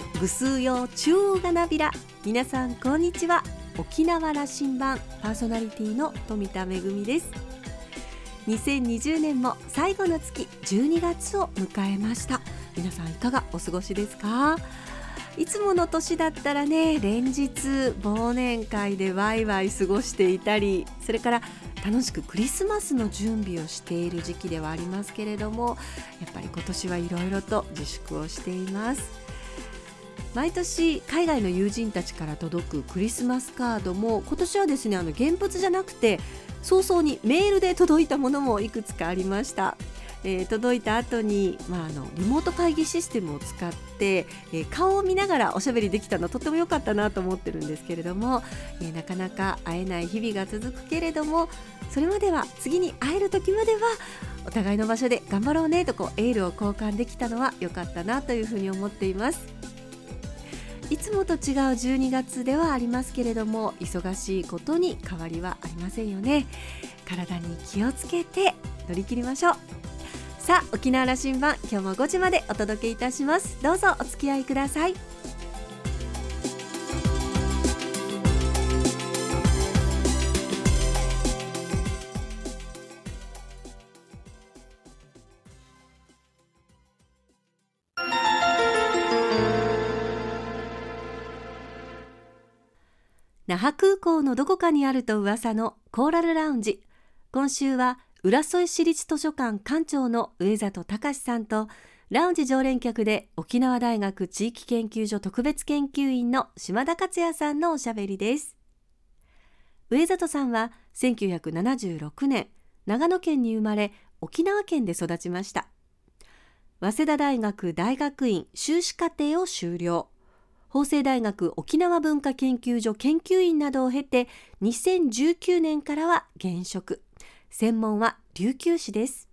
いぐすよ中央がなびら。皆さんこんにちは。沖縄羅針盤パーソナリティの富田恵です。2020年も最後の月12月を迎えました。皆さんいかがお過ごしですか？いつもの年だったらね連日忘年会でワイワイ過ごしていたりそれから楽しくクリスマスの準備をしている時期ではありますけれどもやっぱり今年はいろいろと自粛をしています。毎年海外の友人たちから届くクリスマスカードも今年はですねあの現物じゃなくて早々にメールで届いたものもいくつかありましたえー、届いた後に、まあ、あのリモート会議システムを使って、えー、顔を見ながらおしゃべりできたのとても良かったなと思ってるんですけれども、えー、なかなか会えない日々が続くけれどもそれまでは次に会える時まではお互いの場所で頑張ろうねとこうエールを交換できたのは良かったなというふうに思っています。いつもと違う12月ではありますけれども忙しいことに変わりはありませんよね。体に気をつけて乗り切りましょう。さあ沖縄羅針盤今日も5時までお届けいたします。どうぞお付き合いください。那覇空港のどこかにあると噂のコーラルラウンジ。今週は浦添市立図書館館長の上里隆さんとラウンジ常連客で沖縄大学地域研究所特別研究員の島田克也さんのおしゃべりです。上里さんは1976年長野県に生まれ沖縄県で育ちました。早稲田大学大学院修士課程を修了。法政大学沖縄文化研究所研究員などを経て2019年からは現職。専門は琉球史です。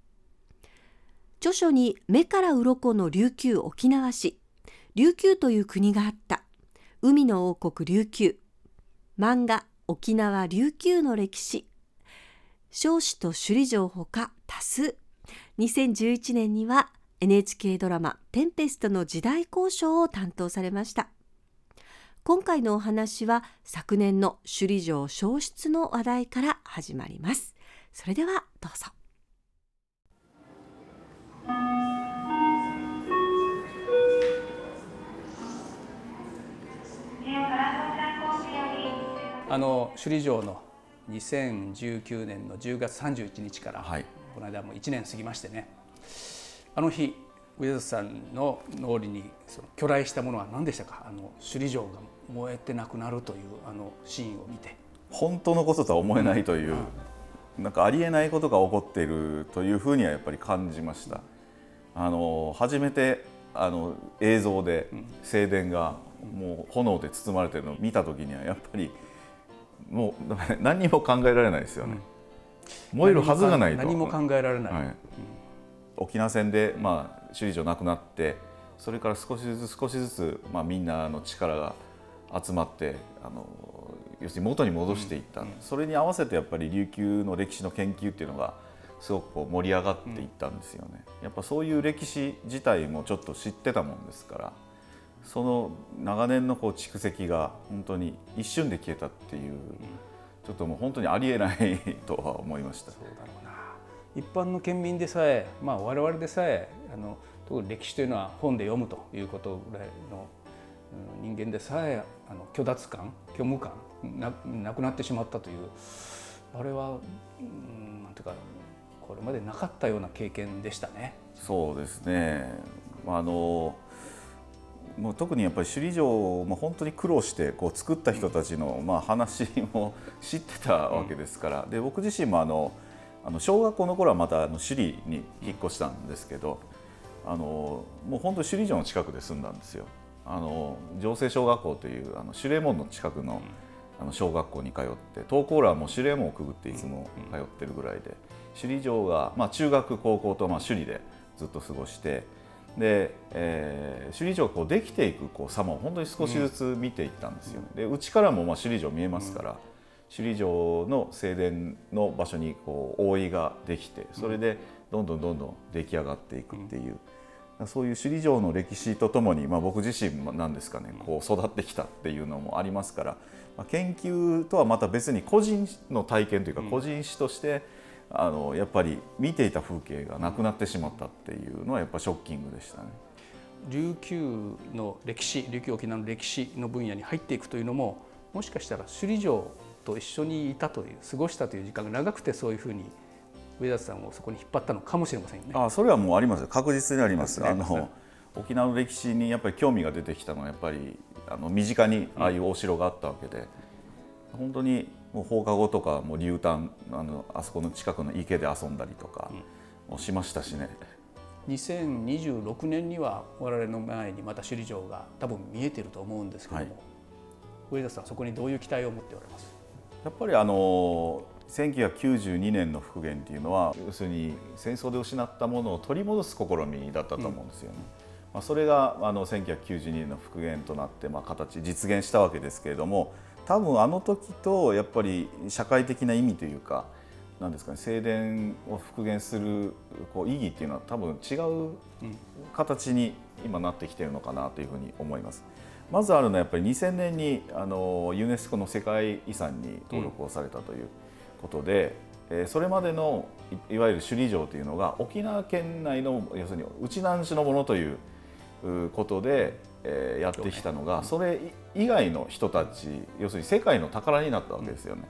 著書に目から鱗の琉球沖縄市。琉球という国があった。海の王国琉球。漫画沖縄琉球の歴史。少子と首里城ほか多数。2011年には NHK ドラマ「テンペスト」の時代交渉を担当されました。今回のお話は昨年の首里城消失の話題から始まります。それではどうぞ。あの首里城の2019年の10月31日から、はい、この間も1年過ぎましてね。あの日上里さんの脳裏にその巨来したものは何でしたか？あの首里城が燃えてなくなるというあのシーンを見て。本当のこととは思えないという、うんなんかありえないことが起こっているというふうにはやっぱり感じました。あの初めてあの映像で正殿がもう炎で包まれてるのを見た時にはやっぱりもう 何にも考えられないですよね。うん、燃えるはずがないと。何も考えられない、はい、沖縄戦で、まあ、首里城なくなってそれから少しずつ少しずつ、まあ、みんなの力が集まってあの要するに元に戻していった、うん、それに合わせてやっぱり琉球の歴史の研究っていうのがすごくこう盛り上がっていったんですよね。やっぱそういう歴史自体もちょっと知ってたもんですからその長年のこう蓄積が本当に一瞬で消えたっていう、ちょっともう本当にありえないとは思いました。そうだろうな。一般の県民でさえ、まあ、我々でさえあの特に歴史というのは本で読むということぐらいの人間でさえあの虚脱感虚無感ななくなってしまったというあれは、うん、なんていうかこれまでなかったような経験でしたね。そうですねあのもう特にやっぱり首里城も本当に苦労してこう作った人たちの、まあ、話も知ってたわけですから、で僕自身もあのあの小学校の頃はまたあの首里に引っ越したんですけどあのもう本当に首里城の近くで住んだんですよ。あの城西小学校というあの守礼門の近くのあの小学校に通って東高羅も守礼門をくぐっていつも通ってるぐらいで首里城が、まあ、中学高校とまあ首里でずっと過ごしてで、えー、首里城がこうできていくこう様を本当に少しずつ見ていったんですよね。で内からもまあ首里城見えますから、首里城の正殿の場所にこう覆いができてそれでどんどんどんどん出来上がっていくっていう。そういう首里城の歴史とともに、まあ、僕自身もなんですかねこう育ってきたっていうのもありますから、まあ、研究とはまた別に個人の体験というか個人史として、あのやっぱり見ていた風景がなくなってしまったっていうのはやっぱショッキングでしたね。琉球の歴史琉球沖縄の歴史の分野に入っていくというのももしかしたら首里城と一緒にいたという過ごしたという時間が長くてそういうふうに上田さんをそこに引っ張ったのかもしれませんよね。あそれはもうあります確実にあります。あの沖縄の歴史にやっぱり興味が出てきたのはやっぱりあの身近にああいうお城があったわけで、うん、本当にもう放課後とかもう流炭あのあそこの近くの池で遊んだりとかもしましたしね。2026年には我々の前にまた首里城が多分見えてると思うんですけども、はい、上田さんそこにどういう期待を持っておられます？やっぱりあの1992年の復元っていうのは要するに戦争で失ったものを取り戻す試みだったと思うんですよね。うん、まあ、それがあの1992年の復元となって、まあ、形実現したわけですけれども多分あの時とやっぱり社会的な意味というかなんですかね正殿を復元するこう意義っていうのは多分違う形に今なってきてるのかなというふうに思います。まずあるのはやっぱり2000年にあのユネスコの世界遺産に登録をされたということで、うん、それまでのいわゆる首里城というのが沖縄県内の要するに内南市のものということで、えやってきたのがそれ以外の人たち要するに世界の宝になったわけですよね。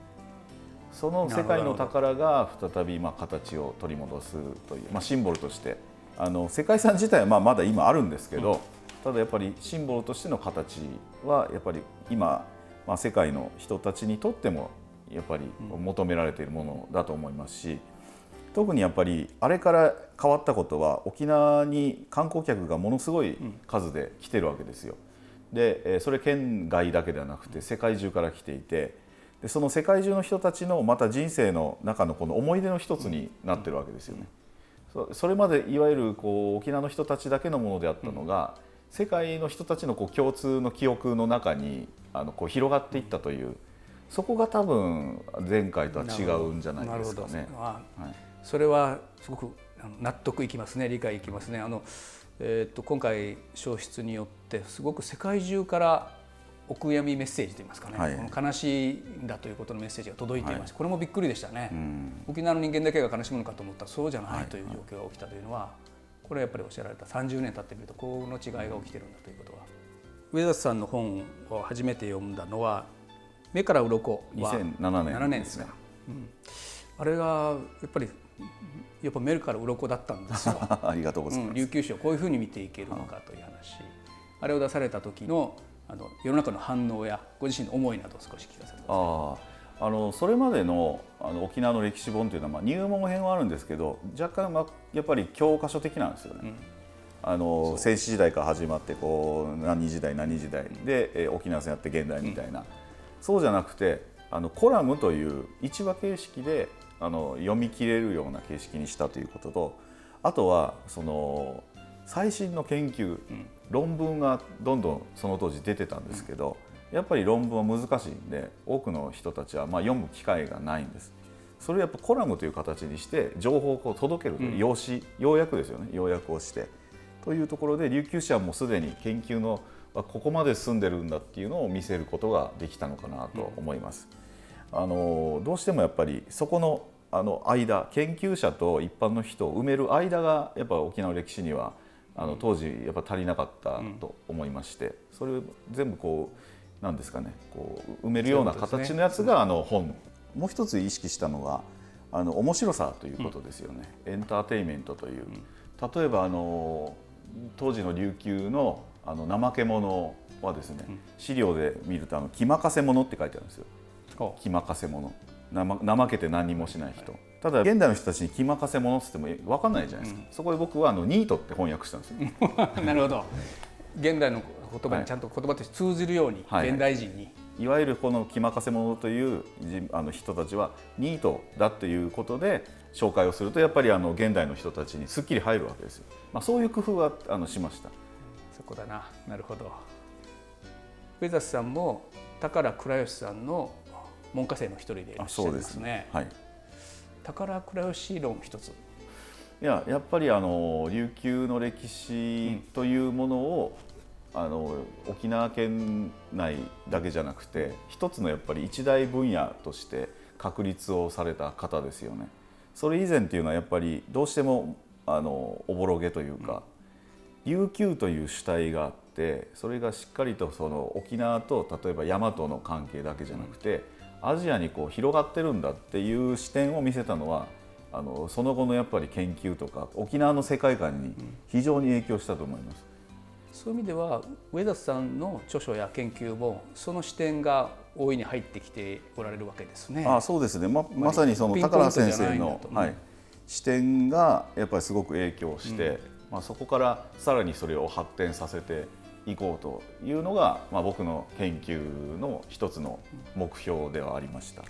その世界の宝が再びまあ形を取り戻すという、まあ、シンボルとしてあの世界遺産自体はまあまだ今あるんですけど、うん、ただやっぱりシンボルとしての形はやっぱり今、まあ、世界の人たちにとってもやっぱり求められているものだと思いますし特にやっぱりあれから変わったことは沖縄に観光客がものすごい数で来てるわけですよ。でそれ県外だけではなくて世界中から来ていてでその世界中の人たちのまた人生の中のこの思い出の一つになってるわけですよね。それまでいわゆるこう沖縄の人たちだけのものであったのが、世界の人たちのこう共通の記憶の中にあのこう広がっていったというそこが多分前回とは違うんじゃないですかね。はい、それはすごく納得いきますね理解いきますね。あのえー、っと今回消失によってすごく世界中からお悔やみメッセージといいますかね、はい、この悲しいんだということのメッセージが届いていまして、はい、これもびっくりでしたね、うん、沖縄の人間だけが悲しむのかと思ったらそうじゃないという状況が起きたというのは、これはやっぱりおっしゃられた30年経ってみるとこの違いが起きてるんだということは上田さんの本を初めて読んだのは「目から鱗。は2007年 ,7 年ですが、うん、あれがやっぱりやっぱ目から鱗だったんですよ。ありがとうございます、うん、琉球史をこういうふうに見ていけるのかという話。あれを出された時のあの世の中の反応やご自身の思いなど少し聞かせてください。ああのそれまでのあの沖縄の歴史本というのは、まあ、入門編はあるんですけど若干、まあ、やっぱり教科書的なんですよね。うん。あの戦史時代から始まってこう何時代何時代で、えー、沖縄戦やって現代みたいな、うん、そうじゃなくてあのコラムという一話形式であの読み切れるような形式にしたということとあとはその最新の研究、うん、論文がどんどんその当時出てたんですけど、やっぱり論文は難しいんで多くの人たちはま読む機会がないんです。それをやっぱコラムという形にして情報をこう届けるという、用紙要約ですよね。要約をして。というところで琉球史はもうすでに研究のここまで進んでるんだっていうのを見せることができたのかなと思います。あのどうしてもやっぱりそこのあの間研究者と一般の人を埋める間がやっぱ沖縄の歴史にはあの当時やっぱ足りなかったと思いまして、それを全部こうなんですかねこう埋めるような形のやつがあの本もう一つ意識したのがあの面白さということですよね、エンターテインメントという、例えばあの当時の琉球のあの怠け者はですね、資料で見るとあの「気任せ者」って書いてあるんですよ。気任せ者。怠けて何もしない人、ただ現代の人たちに気任せ者っつっても分かんないじゃないですか、うん、そこで僕はあのニートって翻訳したんですよ。なるほど。現代の言葉にちゃんと言葉として通じるように、はい、現代人に、いわゆるこの気任せ者というあの人たちはニートだということで紹介をするとやっぱりあの現代の人たちにすっきり入るわけですよ、まあ、そういう工夫はあのしましたそこだな。なるほど。上里さんも宝倉吉さんの門下生の一人でいらっしゃいますね。すね。はい、宝倉吉論一つ。いややっぱりあの琉球の歴史というものを、うん、あの沖縄県内だけじゃなくて一つのやっぱり一大分野として確立をされた方ですよね。それ以前っていうのはやっぱりどうしてもあのおぼろげというか、うん、琉球という主体があってそれがしっかりとその沖縄と例えば大和の関係だけじゃなくて、アジアにこう広がってるんだっていう視点を見せたのはあのその後のやっぱり研究とか沖縄の世界観に非常に影響したと思います。そういう意味では上田さんの著書や研究もその視点が大いに入ってきておられるわけですね。あそうですねままさにその高良先生の、はい、視点がやっぱりすごく影響して、うん、まあ、そこからさらにそれを発展させていこうというのが、まあ、僕の研究の一つの目標ではありました。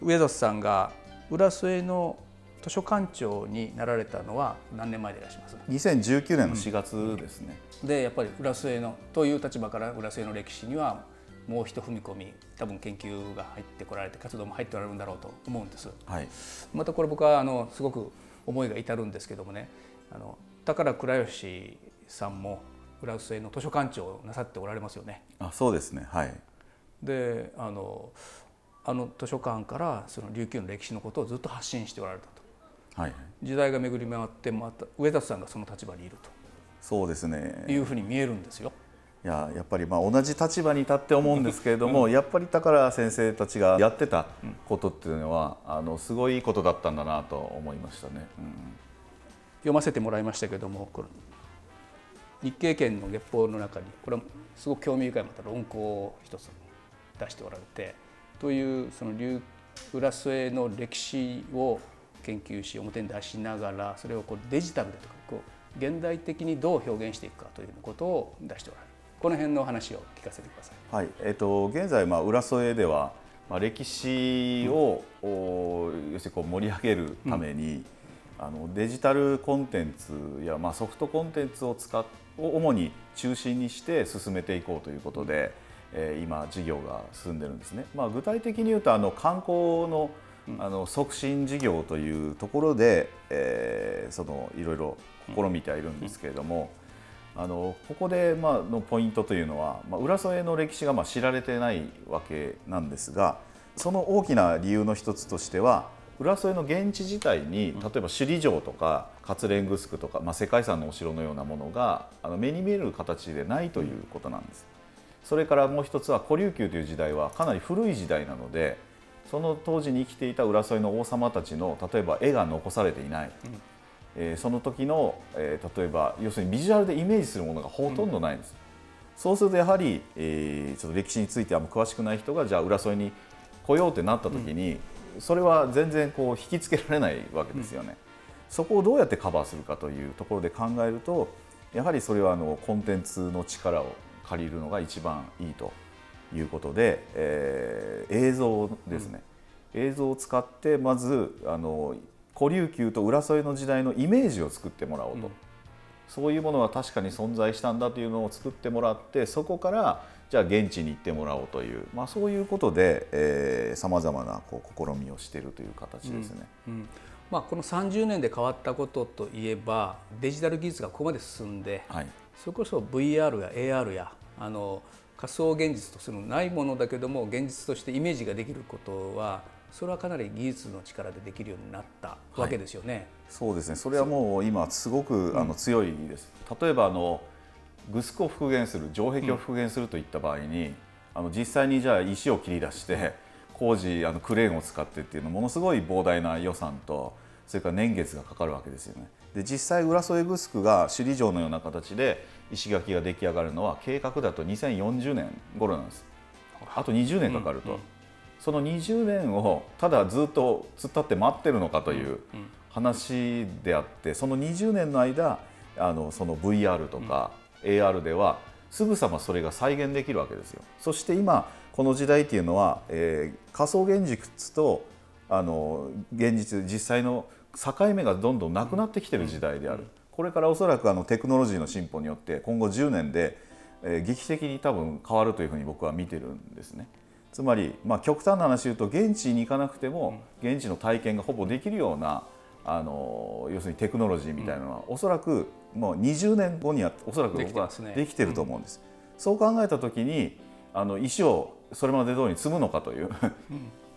上田さんが浦添の図書館長になられたのは何年前でいらっしゃいます？2019年の4月ですね、うん、でやっぱり浦添のという立場から浦添の歴史にはもう一踏み込み多分研究が入ってこられて活動も入っておられるんだろうと思うんです、はい、またこれ僕はあのすごく思いが至るんですけどもね。あの宝倉吉さんも浦添の図書館長をなさっておられますよね。あそうですね。はい。であのあの図書館からその琉球の歴史のことをずっと発信しておられたと。はい、時代が巡り回ってまた上田さんがその立場にいると。そうですね。いうふうに見えるんですよ。いややっぱりまあ同じ立場に立って思うんですけれども、うん、やっぱり宝先生たちがやってたことっていうのは、あのすごいことだったんだなと思いましたね、うん、読ませてもらいましたけれども日経圏の月報の中にこれはすごく興味深いまた論考を一つ出しておられてというその浦添の歴史を研究し表に出しながらそれをこうデジタルでとかこう現代的にどう表現していくかということを出しておられるこの辺の話を聞かせてください。はいえーと、現在、まあ、浦添では、まあ、歴史を、うん、要するにこう盛り上げるために、う、あのデジタルコンテンツや、まあ、ソフトコンテンツを使っを主に中心にして進めていこうということで、えー、今事業が進んでるんですね。まあ、具体的に言うとあの観光のあの促進事業というところで、えー、そのいろいろ試みてはいるんですけれども、あのここで、まあのポイントというのは、まあ、浦添の歴史がまあ知られてないわけなんですがその大きな理由の一つとしては浦添の現地自体に例えば首里城とか活連城とか、まあ、世界遺産のお城のようなものがあの目に見える形でないということなんです。それからもう一つは古琉球という時代はかなり古い時代なのでその当時に生きていた浦添の王様たちの例えば絵が残されていない、うん、えー、その時の、えー、例えば要するにビジュアルでイメージするものがほとんどないんです、うん、そうするとやはり、えー、ちょっと歴史については詳しくない人がじゃあ浦添に来ようってなった時に、うん、それは全然こう引きつけられないわけですよね、そこをどうやってカバーするかというところで考えるとやはりそれはあのコンテンツの力を借りるのが一番いいということで、えー、映像ですね、うん、映像を使ってまずあの古琉球と浦添の時代のイメージを作ってもらおうと、うん、そういうものは確かに存在したんだというのを作ってもらってそこからじゃあ現地に行ってもらおうという、まあ、そういうことでさまざまなこう試みをしているという形ですね。うんうんまあ、この30年で変わったことといえばデジタル技術がここまで進んで、はい、それこそ VR や AR やあの仮想現実とするないものだけども現実としてイメージができることはそれはかなり技術の力でできるようになったわけですよね。はい、そうですねそれはもう今すごくあの強いです。例えばあのグスクを復元する城壁を復元するといった場合に、うん、あの実際にじゃあ石を切り出して工事あのクレーンを使ってっていうのものすごい膨大な予算とそれから年月がかかるわけですよね。で実際浦添グスクが首里城のような形で石垣が出来上がるのは計画だと2040年頃なんです。あと20年かかると、うんうん、その20年をただずっと突っ立って待ってるのかという話であってその20年の間あのその VR とか AR ではすぐさまそれが再現できるわけですよそして今この時代っていうのは、えー、仮想現実とあの現実実際の境目がどんどんなくなってきてる時代である。これからおそらくあのテクノロジーの進歩によって今後10年で、えー、劇的に多分変わるというふうに僕は見てるんですね。つまり、まあ、極端な話言うと現地に行かなくても現地の体験がほぼできるようなあの要するにテクノロジーみたいなのは、うん、おそらくもう20年後にはおそらく僕はできてると思うんです。そう考えた時にあの石をそれまで通りに積むのかという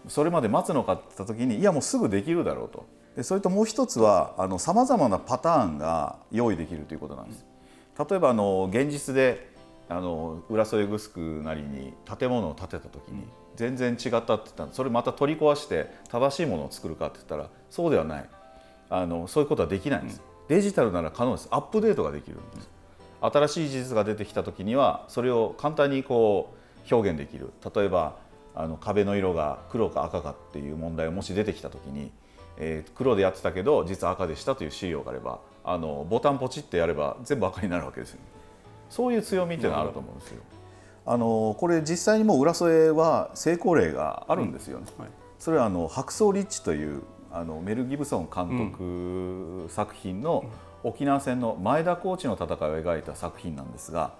それまで待つのかって言った時にいやもうすぐできるだろうと。でそれともう一つはさまざまなパターンが用意できるということなんです。例えばあの現実であの浦添グスクなりに建物を建てた時に全然違ったって言ったらそれまた取り壊して正しいものを作るかって言ったらそうではないあのそういうことはできないんです、デジタルなら可能です。アップデートができるんです。新しい事実が出てきた時にはそれを簡単にこう表現できる。例えばあの壁の色が黒か赤かっていう問題がもし出てきた時に、えー、黒でやってたけど実は赤でしたという資料があればあのボタンポチってやれば全部赤になるわけですよ、ね、そういう強みっていうのはあると思うんですよ。あのこれ実際にも浦添は成功例があるんですよね。うん。はい、それはあの白装リッチというあのメル・ギブソン監督作品の沖縄戦の前田コーチの戦いを描いた作品なんですが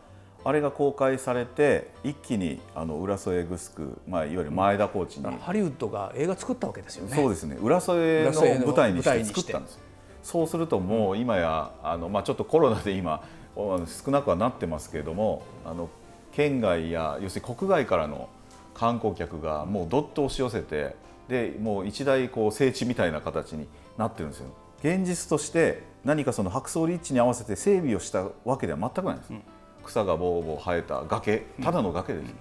あれが公開されて一気にあの浦添グスク、まあ、いわゆる前田コーチに、ハリウッドが映画作ったわけですよね。そうですね。浦添の舞台にして作ったんです。そうするともう今やあの、まあ、ちょっとコロナで今少なくはなってますけれどもあの県外や要するに国外からの観光客がもうどっと押し寄せてでもう一大こう聖地みたいな形になってるんですよ。現実として何かその白草立地に合わせて整備をしたわけでは全くないです、うん、草がぼうぼう生えた崖ただの崖です、うん、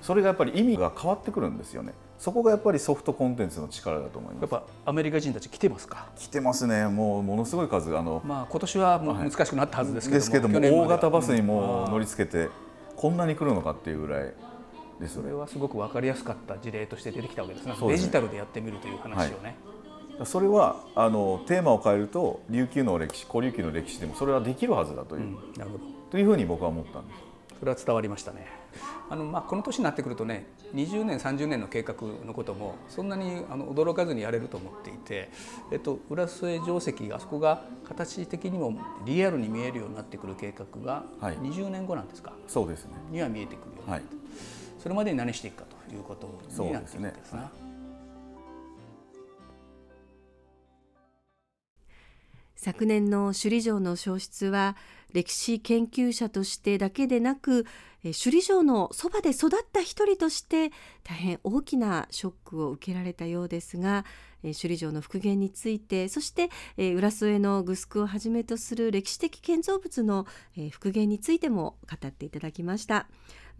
それがやっぱり意味が変わってくるんですよね。そこがやっぱりソフトコンテンツの力だと思います。やっぱアメリカ人たち来てますか？来てますね。もうものすごい数あのまあ今年はもう難しくなったはずですけども、ですけども大型バスにも乗り付けて、こんなに来るのかっていうぐらいですそれはすごく分かりやすかった事例として出てきたわけですね。デジタルでやってみるという話をね、はい、それはあのテーマを変えると琉球の歴史古琉球の歴史でもそれはできるはずだという、うん、なるほど。というふうに僕は思ったんです。それは伝わりましたね。あの、まあ、この年になってくるとね20年30年の計画のこともそんなにあの驚かずにやれると思っていて、えっと、浦添城跡あそこが形的にもリアルに見えるようになってくる計画が20年後なんですか、はい、そうですね。には見えてくるようになって、はいそれまでに何していくかということになっていくんですね。昨年の首里城の消失は歴史研究者としてだけでなく首里城のそばで育った一人として大変大きなショックを受けられたようですが首里城の復元についてそして浦添のグスクをはじめとする歴史的建造物の復元についても語っていただきました。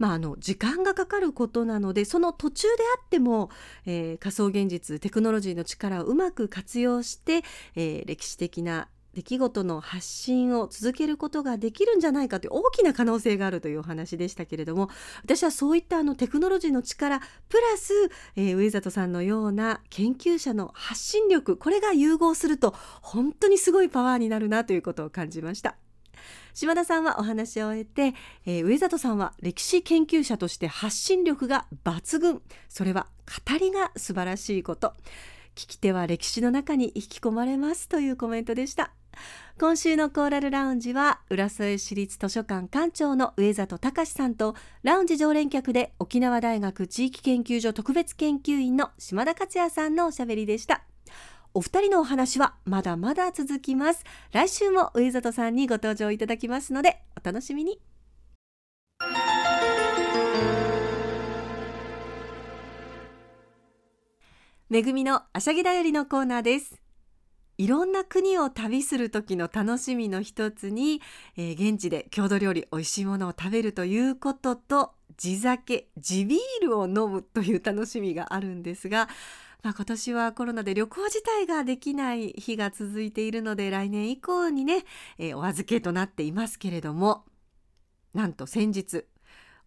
まあ、あの時間がかかることなのでその途中であっても、えー、仮想現実テクノロジーの力をうまく活用して、えー、歴史的な出来事の発信を続けることができるんじゃないかという大きな可能性があるというお話でしたけれども私はそういったあのテクノロジーの力プラス、えー、上里さんのような研究者の発信力これが融合すると本当にすごいパワーになるなということを感じました。島田さんはお話を終えて、えー、上里さんは歴史研究者として発信力が抜群。それは語りが素晴らしいこと。聞き手は歴史の中に引き込まれますというコメントでした。今週のコーラルラウンジは浦添市立図書館館長の上里隆さんとラウンジ常連客で沖縄大学地域研究所特別研究員の島田克也さんのおしゃべりでした。お二人のお話はまだまだ続きます。来週も上里さんにご登場いただきますのでお楽しみに。めぐみのあしゃぎだよりのコーナーです。いろんな国を旅する時の楽しみの一つに、えー、現地で郷土料理美味しいものを食べるということと地酒地ビールを飲むという楽しみがあるんですがまあ、今年はコロナで旅行自体ができない日が続いているので来年以降にね、えー、お預けとなっていますけれどもなんと先日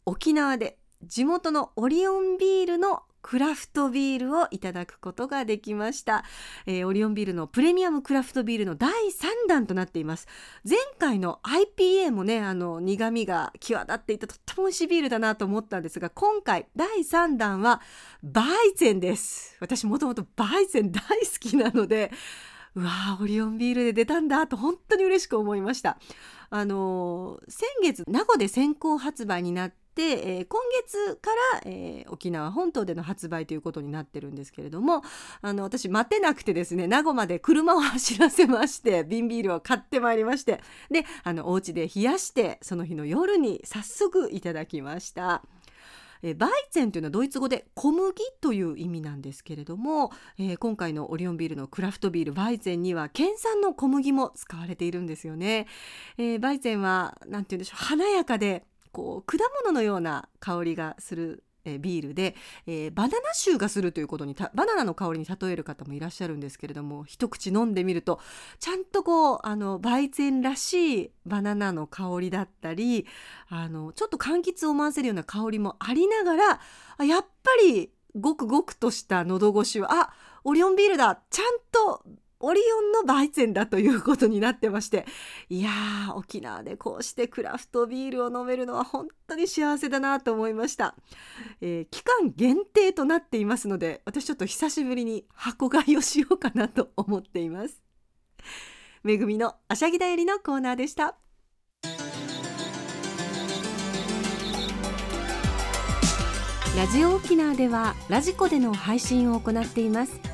沖縄で地元のオリオンビールのクラフトビールをいただくことができました、えー、オリオンビールのプレミアムクラフトビールの第3弾となっています。前回の IPA もねあの苦味が際立っていてとっても美味しいビールだなと思ったんですが今回第3弾はバイゼンです。私もともとバイゼン大好きなのでうわーオリオンビールで出たんだと本当に嬉しく思いました。あの先月名護で先行発売になっえー、今月から、えー、沖縄本島での発売ということになってるんですけれどもあの私待てなくてですね名護まで車を走らせまして瓶ビールを買ってまいりましてであのお家で冷やしてその日の夜に早速いただきました。えバイゼンというのはドイツ語で小麦という意味なんですけれども、えー、今回のオリオンビールのクラフトビールバイゼンには県産の小麦も使われているんですよね。えー、バイゼンは何て言うんでしょう華やかでこう果物のような香りがするえビールで、えー、バナナ臭がするということにバナナの香りに例える方もいらっしゃるんですけれども一口飲んでみるとちゃんとこうあの焙煎らしいバナナの香りだったりあのちょっと柑橘を思わせるような香りもありながらやっぱりごくごくとした喉越しはあオリオンビールだちゃんとオリオンのバイゼンだということになってましていやー沖縄でこうしてクラフトビールを飲めるのは本当に幸せだなと思いました、えー、期間限定となっていますので私ちょっと久しぶりに箱買いをしようかなと思っています。めぐみのあしゃぎだよりのコーナーでした。ラジオ沖縄ではラジコでの配信を行っています。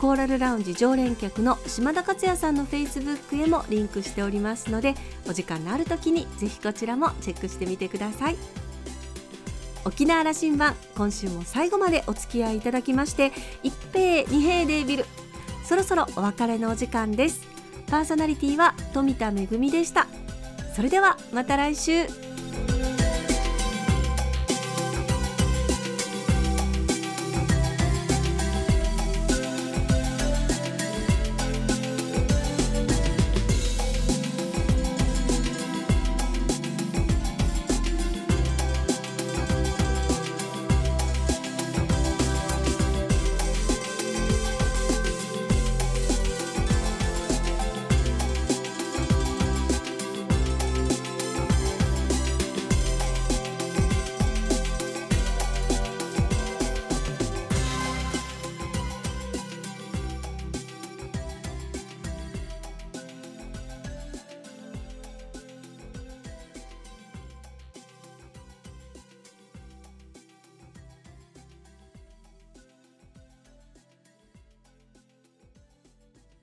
コーラルラウンジ常連客の島田克也さんのフェイスブックへもリンクしておりますのでお時間のある時にぜひこちらもチェックしてみてください。沖縄羅針盤今週も最後までお付き合いいただきまして一平二平デービル。そろそろお別れのお時間です。パーソナリティは富田恵でした。それではまた来週。